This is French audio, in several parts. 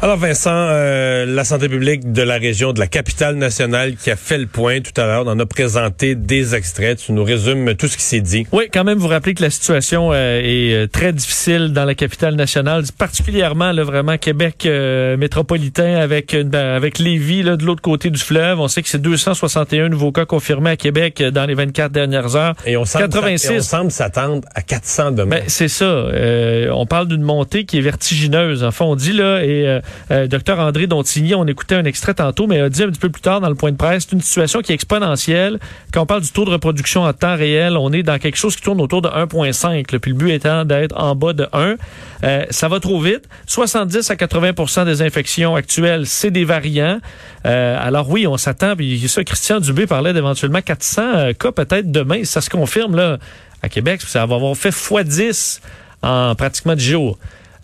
Alors Vincent, euh, la santé publique de la région de la capitale nationale qui a fait le point tout à l'heure, on en a présenté des extraits. Tu nous résumes tout ce qui s'est dit. Oui, quand même vous rappelez que la situation euh, est euh, très difficile dans la capitale nationale, particulièrement là, vraiment Québec métropolitain avec avec Lévis là, de l'autre côté du fleuve. On sait que c'est 261 nouveaux cas confirmés à Québec dans les 24 dernières heures. Et on semble, 86. on semble s'attendre à 400 demain. Ben, c'est ça. on parle d'une montée qui est vertigineuse. Enfin, on dit là et euh, docteur André Dontigny, on écoutait un extrait tantôt, mais a dit un petit peu plus tard dans le point de presse, c'est une situation qui est exponentielle. Quand on parle du taux de reproduction en temps réel, on est dans quelque chose qui tourne autour de 1,5. Puis le but étant d'être en bas de 1. Euh, ça va trop vite. 70 à 80% des infections actuelles, c'est des variants. Euh, alors oui, on s'attend. Puis ça, Christian Dubé parlait d'éventuellement 400 cas peut-être demain. Ça se confirme là à Québec. Ça va avoir fait x10 en pratiquement 10 jours.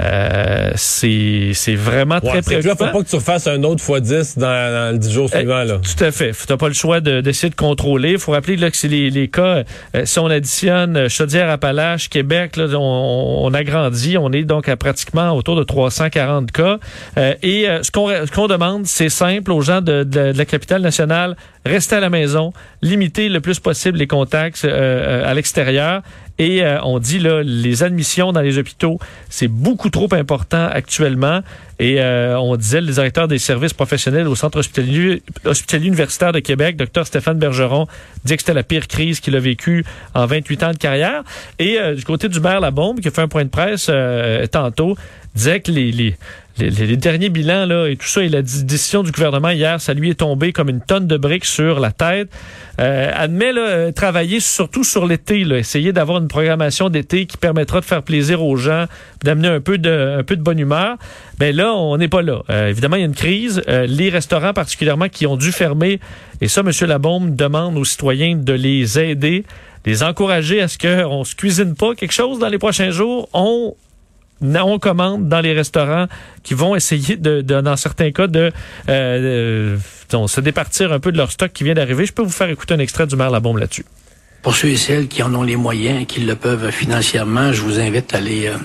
Euh, c'est vraiment très préoccupant. Là, faut pas que tu refasses un autre fois 10 dans, dans le 10 jours suivants. Là. Tout à fait. Tu pas le choix d'essayer de, contrôler. Il faut rappeler là, que c'est les, les, cas, euh, si on additionne euh, Chaudière-Appalaches, Québec, là, on, on, agrandit. On est donc à pratiquement autour de 340 cas. Euh, et ce qu'on demande, c'est simple aux gens de, de, la capitale nationale, rester à la maison, limiter le plus possible les contacts à l'extérieur et euh, on dit là, les admissions dans les hôpitaux, c'est beaucoup trop important actuellement. Et euh, on disait, le directeur des services professionnels au Centre hospitalier, universitaire de Québec, Dr Stéphane Bergeron, dit que c'était la pire crise qu'il a vécue en 28 ans de carrière. Et euh, du côté du maire Labombe, qui a fait un point de presse tantôt, disait que les, les, les, derniers bilans là et tout ça et la décision du gouvernement hier, ça lui est tombé comme une tonne de briques sur la tête. Euh, admet là, euh, travailler surtout sur l'été, essayer d'avoir une programmation d'été qui permettra de faire plaisir aux gens, d'amener un peu de bonne humeur. Ben là, on n'est pas là. Euh, évidemment, il y a une crise. Les restaurants particulièrement qui ont dû fermer, et ça, M. Labombe demande aux citoyens de les aider, les encourager à ce qu'on se cuisine pas quelque chose dans les prochains jours. On on commande dans les restaurants qui vont essayer, de, dans certains cas, de, euh, se départir un peu de leur stock qui vient d'arriver. Je peux vous faire écouter un extrait du maire La Bombe là-dessus. Pour ceux et celles qui en ont les moyens, qui le peuvent financièrement, je vous invite à aller, euh,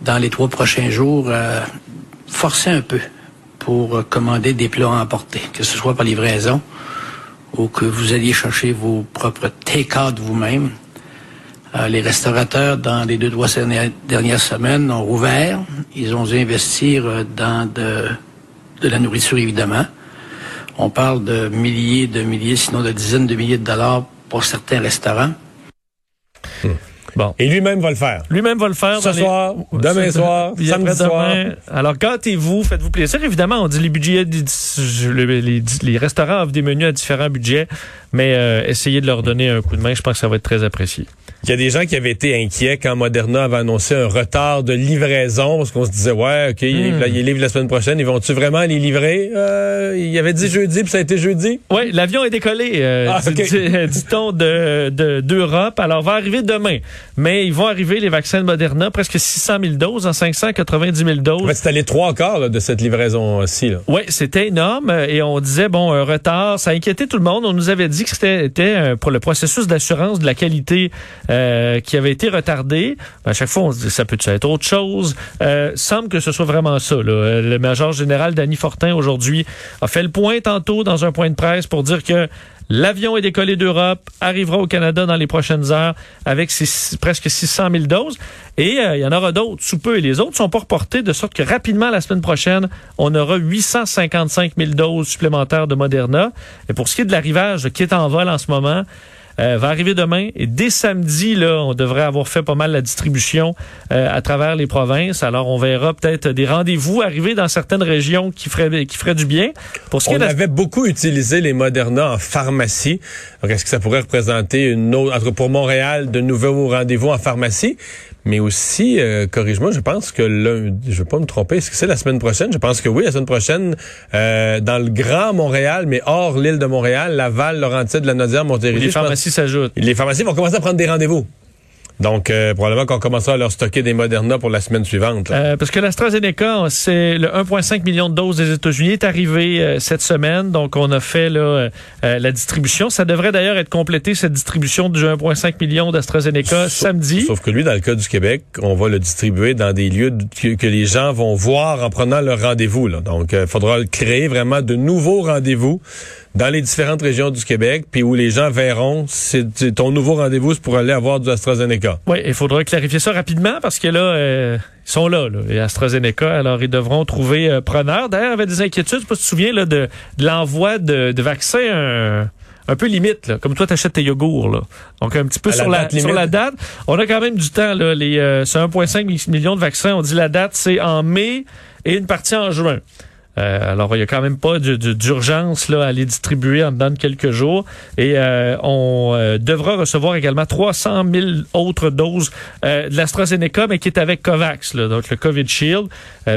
dans les trois prochains jours, euh, forcer un peu pour commander des plats à emporter, que ce soit par livraison ou que vous alliez chercher vos propres take-out vous-même. Euh, les restaurateurs, dans les deux, trois dernières semaines, ont rouvert. Ils ont dû investir euh, dans de, de la nourriture, évidemment. On parle de milliers, de milliers, sinon de dizaines de milliers de dollars pour certains restaurants. Hmm. Bon. Et lui-même va le faire. Lui-même va le faire. Ce soir, demain soir, samedi soir. Alors, gâtez-vous, faites-vous plaisir. Évidemment, on dit les budgets, les, les, restaurants offrent des menus à différents budgets, mais euh, essayez de leur donner un coup de main. Je pense que ça va être très apprécié. Il y a des gens qui avaient été inquiets quand Moderna avait annoncé un retard de livraison parce qu'on se disait ouais ok ils, hmm. livrent, la semaine prochaine ils vont-tu vraiment les livrer? Euh, il y avait dit jeudi puis ça a été jeudi. Oui l'avion est décollé euh, ah, dit-on de d'Europe. Alors va arriver demain. Mais ils vont arriver les vaccins de Moderna presque 600 000 doses en 590 000 doses. C'était les trois quarts de cette livraison ci oui c'était énorme et on disait bon un retard ça inquiétait tout le monde. On nous avait dit que c'était pour le processus d'assurance de la qualité euh, qui avait été retardé. À chaque fois, on se dit ça peut être autre chose? Euh, semble que ce soit vraiment ça. Là. Le major général Danny Fortin aujourd'hui a fait le point tantôt dans un point de presse pour dire que L'avion est décollé d'Europe, arrivera au Canada dans les prochaines heures avec presque 600 000 doses. Et euh, il y en aura d'autres sous peu. Et les autres sont pas reportés de sorte que rapidement, la semaine prochaine, on aura 855 000 doses supplémentaires de Moderna. Et pour ce qui est de l'arrivage qui est en vol en ce moment, euh, va arriver demain. Et dès samedi, là, on devrait avoir fait pas mal la distribution euh, à travers les provinces. Alors, on verra peut-être des rendez-vous arriver dans certaines régions qui feraient, qui feraient du bien. Pour ce on avait beaucoup utilisé les Moderna en pharmacie. Est-ce que ça pourrait représenter une autre, entre pour Montréal, de nouveaux rendez-vous en pharmacie? Mais aussi, euh, corrige-moi, je pense que lundi, je ne vais pas me tromper, est-ce que c'est la semaine prochaine? Je pense que oui, la semaine prochaine, euh, dans le Grand Montréal, mais hors l'île de Montréal, Laval, Laurentide, La Naudière, Montérégie. Les pharmacies s'ajoutent. Les pharmacies vont commencer à prendre des rendez-vous. Donc, euh, probablement qu'on commencera à leur stocker des Moderna pour la semaine suivante. Euh, parce que l'AstraZeneca, c'est le 1,5 million de doses des États-Unis est arrivé euh, cette semaine. Donc, on a fait là, la distribution. Ça devrait d'ailleurs être complété, cette distribution du 1,5 million d'AstraZeneca samedi. Sauf que lui, dans le cas du Québec, on va le distribuer dans des lieux que, les gens vont voir en prenant leur rendez-vous. Donc, il faudra créer vraiment de nouveaux rendez-vous dans les différentes régions du Québec, puis où les gens verront, c'est ton nouveau rendez-vous, c'est pour aller avoir du AstraZeneca. Oui, il faudra clarifier ça rapidement parce que là, euh, ils sont là, là, les AstraZeneca, alors ils devront trouver euh, preneur. D'ailleurs, il y avait des inquiétudes, je sais pas si tu te souviens, là, de, l'envoi de, de vaccins un peu limite, là. comme toi, tu achètes tes yogourts. Là. Donc, un petit peu sur la, sur la date. On a quand même du temps. Là. Les, euh, c'est 1,5 million de vaccins. On dit la date, c'est en mai et une partie en juin. Euh, alors, il y a quand même pas d'urgence là à les distribuer en dedans de quelques jours. Et euh, on euh, devra recevoir également 300 000 autres doses de l'AstraZeneca, mais qui est avec COVAX, là, donc le COVID Shield.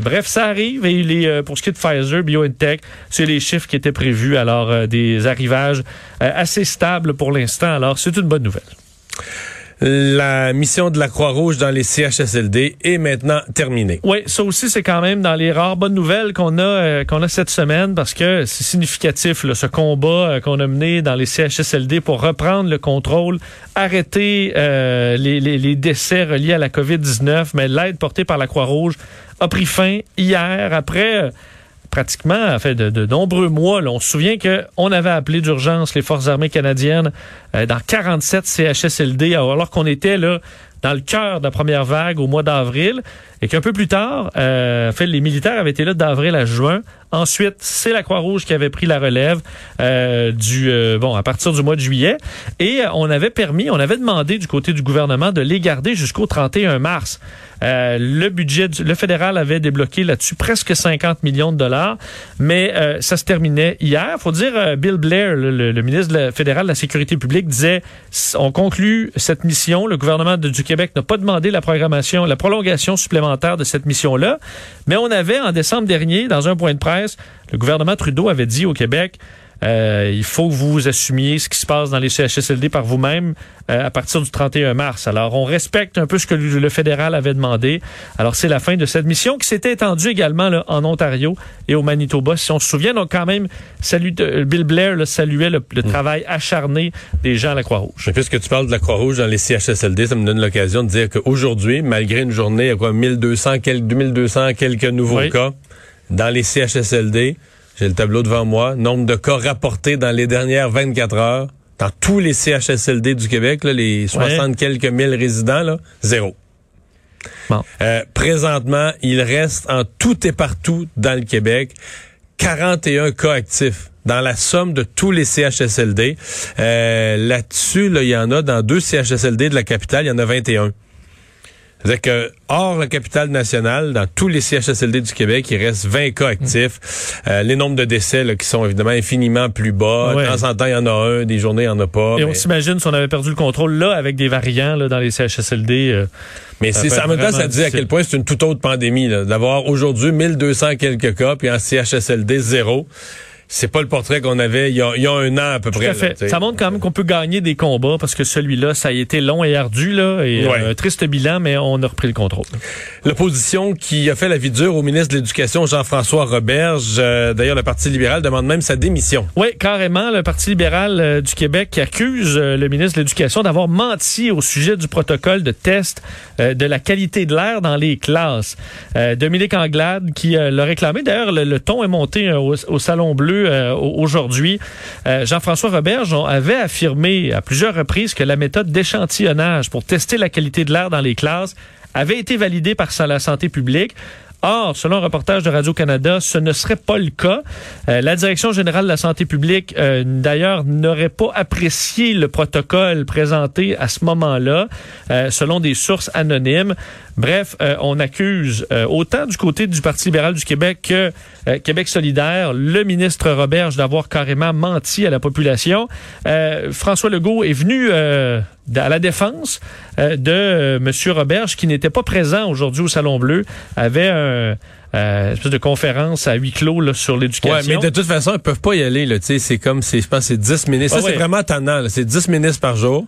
bref, ça arrive. Et les, pour ce qui est de Pfizer, BioNTech, c'est les chiffres qui étaient prévus. Alors, des arrivages assez stables pour l'instant. Alors, c'est une bonne nouvelle. La mission de la Croix-Rouge dans les CHSLD est maintenant terminée. Oui, ça aussi c'est quand même dans les rares bonnes nouvelles qu'on a euh, qu'on a cette semaine parce que c'est significatif là, ce combat euh, qu'on a mené dans les CHSLD pour reprendre le contrôle, arrêter euh, les, les, les, décès reliés à la COVID-19, mais l'aide portée par la Croix-Rouge a pris fin hier après pratiquement, fait, de, de nombreux mois. Là. On se souvient qu'on avait appelé d'urgence les forces armées canadiennes euh, dans 47 CHSLD, alors qu'on était là dans le cœur de la première vague au mois d'avril, et qu'un peu plus tard, euh, fait, les militaires avaient été là d'avril à juin. Ensuite, c'est la Croix-Rouge qui avait pris la relève euh, du euh, bon à partir du mois de juillet, et on avait permis, on avait demandé du côté du gouvernement de les garder jusqu'au 31 mars. Euh, le budget, le fédéral avait débloqué là-dessus presque 50 millions de dollars, mais euh, ça se terminait hier. Faut dire, euh, Bill Blair, le, ministre fédéral de la Sécurité publique, disait on conclut cette mission. Le gouvernement du Québec n'a pas demandé la programmation, la prolongation supplémentaire de cette mission-là, mais on avait en décembre dernier, dans un point de presse, le gouvernement Trudeau avait dit au Québec euh, il faut que vous assumiez ce qui se passe dans les CHSLD par vous-même euh, à partir du 31 mars. Alors, on respecte un peu ce que le, fédéral avait demandé. Alors, c'est la fin de cette mission qui s'était étendue également là, en Ontario et au Manitoba, si on se souvient. Donc, quand même, salut, euh, Bill Blair là, saluait le, mm. travail acharné des gens à la Croix-Rouge. Puisque tu parles de la Croix-Rouge dans les CHSLD, ça me donne l'occasion de dire qu'aujourd'hui, malgré une journée, il y a quoi, 1200, quelques, 2200 quelques nouveaux cas dans les CHSLD, j'ai le tableau devant moi. Nombre de cas rapportés dans les dernières 24 heures dans tous les CHSLD du Québec, les 60 quelques mille résidents, là, zéro. Euh, présentement, il reste en tout et partout dans le Québec 41 cas actifs dans la somme de tous les CHSLD. Euh, là-dessus, il y en a dans deux CHSLD de la capitale, il y en a 21. C'est-à-dire que, hors la capitale nationale, dans tous les CHSLD du Québec, il reste 20 cas actifs. Euh, les nombres de décès là, qui sont évidemment infiniment plus bas. De temps en temps, il y en a un, des journées, il n'y en a pas. Et on s'imagine si on avait perdu le contrôle là avec des variants là, dans les CHSLD. Euh, mais c'est ça, en même temps, ça dit à quel point c'est une toute autre pandémie. D'avoir aujourd'hui 1200 quelques cas, puis en CHSLD, zéro c'est pas le portrait qu'on avait il y, a, un an à peu près. ça montre quand même qu'on peut gagner des combats parce que celui-là, ça a été long et ardu là, et euh, un triste bilan, mais on a repris le contrôle. L'opposition qui a fait la vie dure au ministre de l'Éducation Jean-François Roberge, euh, d'ailleurs le Parti libéral demande même sa démission. Oui, carrément, le Parti libéral euh, du Québec accuse le ministre de l'Éducation d'avoir menti au sujet du protocole de test de la qualité de l'air dans les classes. Dominique Anglade qui l'a réclamé. D'ailleurs, le, ton est monté au Salon Bleu euh, aujourd'hui. Euh, Jean-François Roberge avait affirmé à plusieurs reprises que la méthode d'échantillonnage pour tester la qualité de l'air dans les classes avait été validée par la santé publique. Or, selon un reportage de Radio-Canada, ce ne serait pas le cas. Euh, la Direction générale de la santé publique, d'ailleurs, n'aurait pas apprécié le protocole présenté à ce moment-là, selon des sources anonymes. Bref, on accuse autant du côté du Parti libéral du Québec que Québec solidaire le ministre Roberge d'avoir carrément menti à la population. François Legault est venu à la défense euh, de euh, M. Roberge, qui n'était pas présent aujourd'hui au Salon Bleu, avait un, euh, espèce de conférence à huis clos là, sur l'éducation. Ouais, mais de toute façon, ils peuvent pas y aller. C'est comme, je pense, c'est 10 ministres. Ça, c'est vraiment tannant. C'est 10 ministres par jour.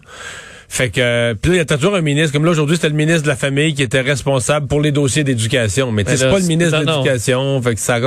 Fait que puis il y a toujours un ministre comme là aujourd'hui c'était le ministre de la famille qui était responsable pour les dossiers d'éducation, mais, c'est pas le ministre de l'éducation, fait que ça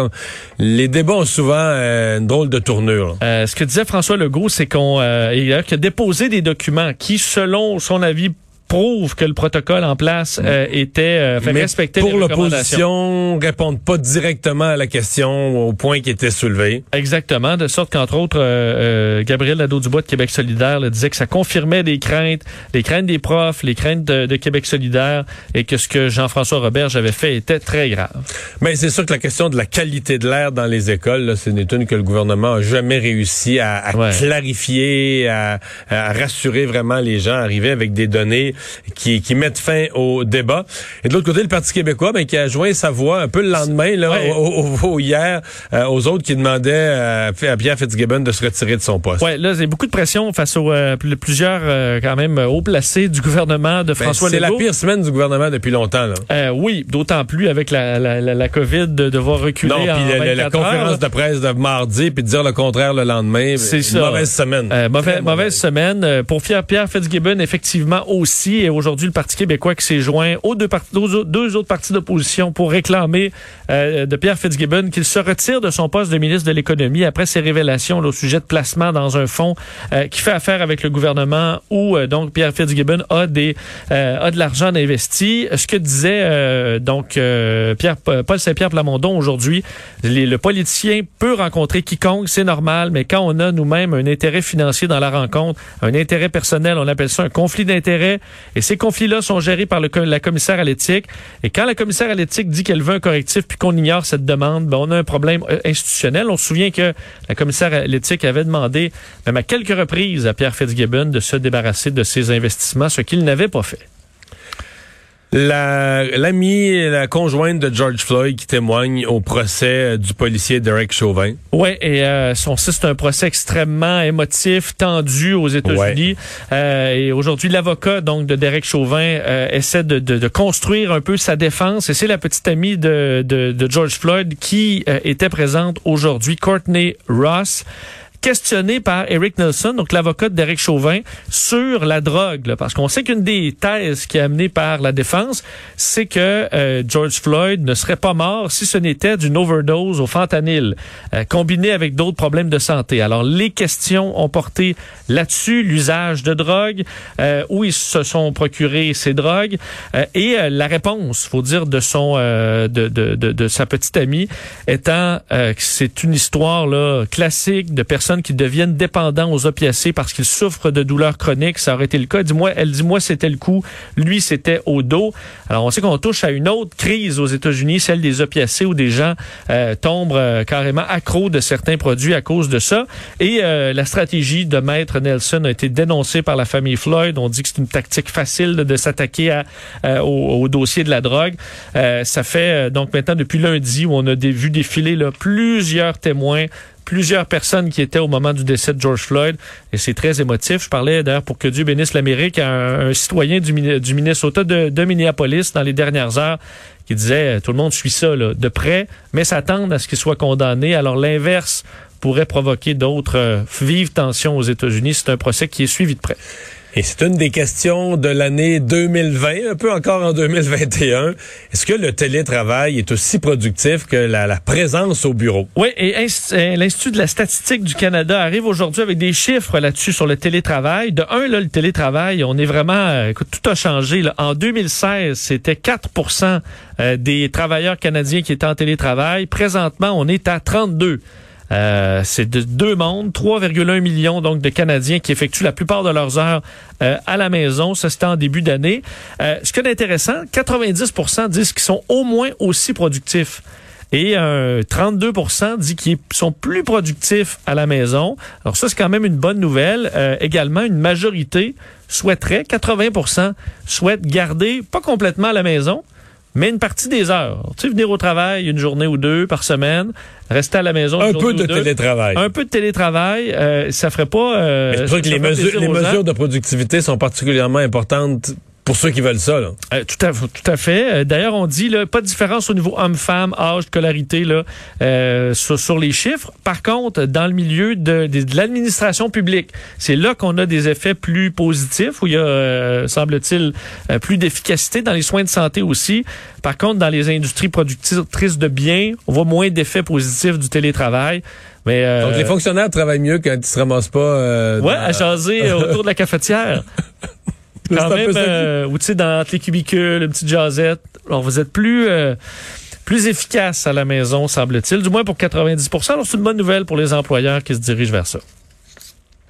les débats ont souvent euh, une drôle de tournure. Euh, ce que disait François Legault, c'est qu'on euh, il a déposé des documents qui selon son avis prouve que le protocole en place mm. euh, était euh, fait respecter pour l'opposition répondent pas directement à la question au point qui était soulevé. Exactement, de sorte qu'entre autres euh, Gabriel Nadeau-Dubois de Québec solidaire le disait que ça confirmait des craintes, les craintes des profs, les craintes de, Québec solidaire et que ce que Jean-François Robert avait fait était très grave. Mais c'est sûr que la question de la qualité de l'air dans les écoles, ce n'est une que le gouvernement a jamais réussi à, clarifier, à, à rassurer vraiment les gens, arriver avec des données qui, qui mettent fin au débat. Et de l'autre côté, le Parti québécois, ben, qui a joint sa voix un peu le lendemain, là, au, hier, euh, aux autres qui demandaient euh, à Pierre Fitzgibbon de se retirer de son poste. Ouais, là, a beaucoup de pression face aux euh, plusieurs, quand même, hauts placés du gouvernement de ben, François Legault. C'est la pire semaine du gouvernement depuis longtemps, là. oui, d'autant plus avec la, la, la, COVID de devoir reculer non, puis la, conférence de presse de mardi, puis de dire le contraire le lendemain. C'est ça. Mauvaise semaine. mauvaise, mauvaise semaine. Pour Pierre Fitzgibbon, effectivement, aussi et aujourd'hui le Parti québécois qui s'est joint aux deux, autres partis d'opposition pour réclamer euh, de Pierre Fitzgibbon qu'il se retire de son poste de ministre de l'économie après ses révélations au sujet de placement dans un fonds euh, qui fait affaire avec le gouvernement où euh, donc Pierre Fitzgibbon a a de l'argent investi. Ce que disait donc Pierre Paul Saint-Pierre Plamondon aujourd'hui, le politicien peut rencontrer quiconque, c'est normal, mais quand on a nous-mêmes un intérêt financier dans la rencontre, un intérêt personnel, on appelle ça un conflit d'intérêt, et ces conflits-là sont gérés par la commissaire à l'éthique. Et quand la commissaire à l'éthique dit qu'elle veut un correctif puis qu'on ignore cette demande, ben on a un problème euh, institutionnel. On se souvient que la commissaire à l'éthique avait demandé, même à quelques reprises, à Pierre Fitzgibbon de se débarrasser de ses investissements, ce qu'il n'avait pas fait l'ami la, la conjointe de George Floyd qui témoigne au procès du policier Derek Chauvin. Oui, et euh, son c'est un procès extrêmement émotif, tendu aux États-Unis. Euh, et aujourd'hui, l'avocat donc de Derek Chauvin euh, essaie de, de, de, construire un peu sa défense. Et c'est la petite amie de, de, de George Floyd qui euh, était présente aujourd'hui, Courtney Ross questionné par Eric Nelson, donc l'avocat de Derek Chauvin, sur la drogue. parce qu'on sait qu'une des thèses qui est amenée par la défense, c'est que euh, George Floyd ne serait pas mort si ce n'était d'une overdose au fentanyl, euh, combiné avec d'autres problèmes de santé. Alors, les questions ont porté là-dessus, l'usage de drogue, euh, où ils se sont procurés ces drogues, et la réponse, faut dire, de son de, de, de, de, sa petite amie, étant que c'est une histoire là classique de personnes qui deviennent dépendants aux opiacés parce qu'ils souffrent de douleurs chroniques. Ça aurait été le cas. Dis-moi, elle dit moi c'était le coup, lui c'était au dos. Alors on sait qu'on touche à une autre crise aux États-Unis, celle des opiacés où des gens euh, tombent euh, carrément accros de certains produits à cause de ça. Et euh, la stratégie de Maître Nelson a été dénoncée par la famille Floyd. On dit que c'est une tactique facile de, s'attaquer au, dossier de la drogue. ça fait donc maintenant depuis lundi où on a vu défiler plusieurs témoins plusieurs personnes qui étaient au moment du décès de George Floyd. Et c'est très émotif. Je parlais d'ailleurs pour que Dieu bénisse l'Amérique à un, citoyen du, du Minnesota de, Minneapolis dans les dernières heures qui disait euh, tout le monde suit ça là, de près, mais s'attendre à ce qu'il soit condamné. Alors l'inverse pourrait provoquer d'autres euh, vives tensions aux États-Unis. C'est un procès qui est suivi de près. Et c'est une des questions de l'année 2020, un peu encore en 2021. Est-ce que le télétravail est aussi productif que la, présence au bureau? Oui, et euh, l'Institut de la statistique du Canada arrive aujourd'hui avec des chiffres là-dessus sur le télétravail. De un, là, le télétravail, on est vraiment... Euh, écoute, tout a changé. En 2016, c'était 4% euh, des travailleurs canadiens qui étaient en télétravail. Présentement, on est à 32 euh, c'est de deux mondes, 3,1 millions donc de Canadiens qui effectuent la plupart de leurs heures euh, à la maison. Ça, c'était en début d'année. Euh, ce qui est intéressant, 90% disent qu'ils sont au moins aussi productifs. Et 32% dit qu'ils sont plus productifs à la maison. Alors ça, c'est quand même une bonne nouvelle. également, une majorité souhaiterait, 80% souhaite garder, pas complètement la maison, mais une partie des heures. Tu sais, venir au travail une journée ou deux par semaine, rester à la maison. Un peu de télétravail. Un peu de télétravail, euh, ça ferait pas. Euh, je trouve que les, mesures, les mesures de productivité sont particulièrement importantes pour ceux qui veulent ça. Là. Euh, tout, à, tout à fait. Euh, d'ailleurs, on dit là, pas de différence au niveau homme-femme, âge, scolarité là, euh, sur, sur, les chiffres. Par contre, dans le milieu de, de, de l'administration publique, c'est là qu'on a des effets plus positifs, où il y a, euh, semble-t-il, euh, plus d'efficacité dans les soins de santé aussi. Par contre, dans les industries productrices de biens, on voit moins d'effets positifs du télétravail. Mais, euh, Donc les fonctionnaires travaillent mieux quand ils se ramassent pas. Euh, ouais, dans... à jaser autour de la cafetière. quand même, euh, ou tu sais, dans les cubicules, une petite jasette. Alors, vous êtes plus, euh, plus efficace à la maison, semble-t-il, du moins pour 90 Alors, c'est une bonne nouvelle pour les employeurs qui se dirigent vers ça.